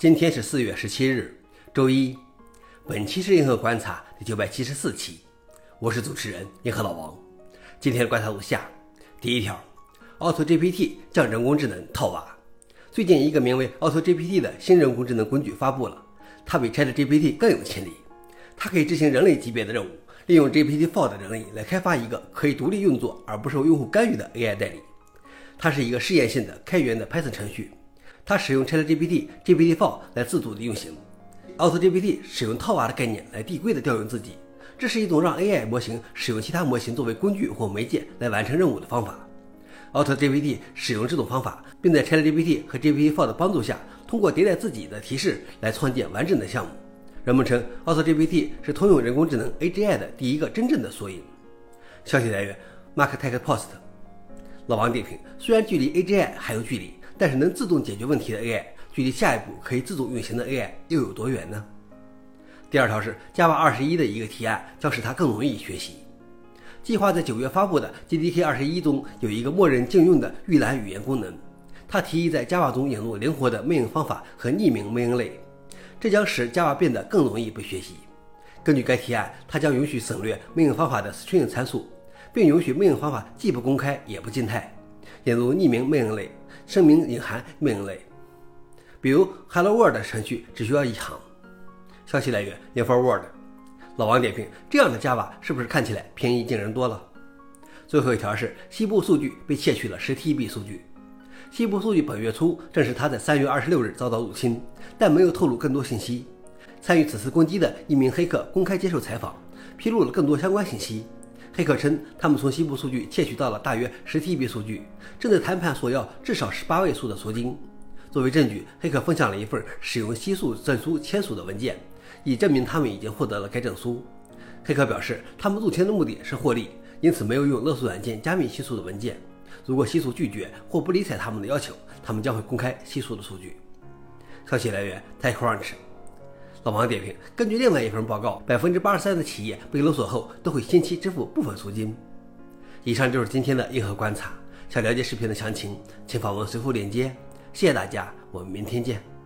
今天是四月十七日，周一。本期是银河观察第九百七十四期，我是主持人银河老王。今天的观察如下：第一条，AutoGPT 将人工智能套娃。最近，一个名为 AutoGPT 的新人工智能工具发布了，它比 ChatGPT 更有潜力。它可以执行人类级别的任务，利用 GPT-4 的能力来开发一个可以独立运作而不受用户干预的 AI 代理。它是一个试验性的开源的 Python 程序。它使用 ChatGPT GPT-4 来自主的运行，AutoGPT 使用套娃的概念来递归的调用自己，这是一种让 AI 模型使用其他模型作为工具或媒介来完成任务的方法。AutoGPT 使用这种方法，并在 ChatGPT 和 GPT-4 的帮助下，通过迭代自己的提示来创建完整的项目。人们称 AutoGPT 是通用人工智能 AGI 的第一个真正的缩影。消息来源：MarkTech Post。老王点评：虽然距离 AGI 还有距离。但是能自动解决问题的 AI，距离下一步可以自动运行的 AI 又有多远呢？第二条是 Java 二十一的一个提案，将使它更容易学习。计划在九月发布的 JDK 二十一中有一个默认禁用的预览语言功能，它提议在 Java 中引入灵活的命令方法和匿名命令类，这将使 Java 变得更容易被学习。根据该提案，它将允许省略命令方法的 string 参数，并允许命令方法既不公开也不静态，引入匿名命令类。声明隐含命令类，比如 Hello World 程序只需要一行。消息来源：InfoWorld。老王点评：这样的 Java 是不是看起来平易近人多了？最后一条是西部数据被窃取了十 TB 数据。西部数据本月初证实他在三月二十六日遭到入侵，但没有透露更多信息。参与此次攻击的一名黑客公开接受采访，披露了更多相关信息。黑客称，他们从西部数据窃取到了大约十 TB 数据，正在谈判索要至少十八位数的赎金。作为证据，黑客分享了一份使用西数证书签署的文件，以证明他们已经获得了该证书。黑客表示，他们入侵的目的是获利，因此没有用勒索软件加密西数的文件。如果西数拒绝或不理睬他们的要求，他们将会公开西数的数据。消息来源：TechCrunch。老王点评：根据另外一份报告，百分之八十三的企业被勒索后都会先期支付部分赎金。以上就是今天的硬核观察。想了解视频的详情，请访问随附链接。谢谢大家，我们明天见。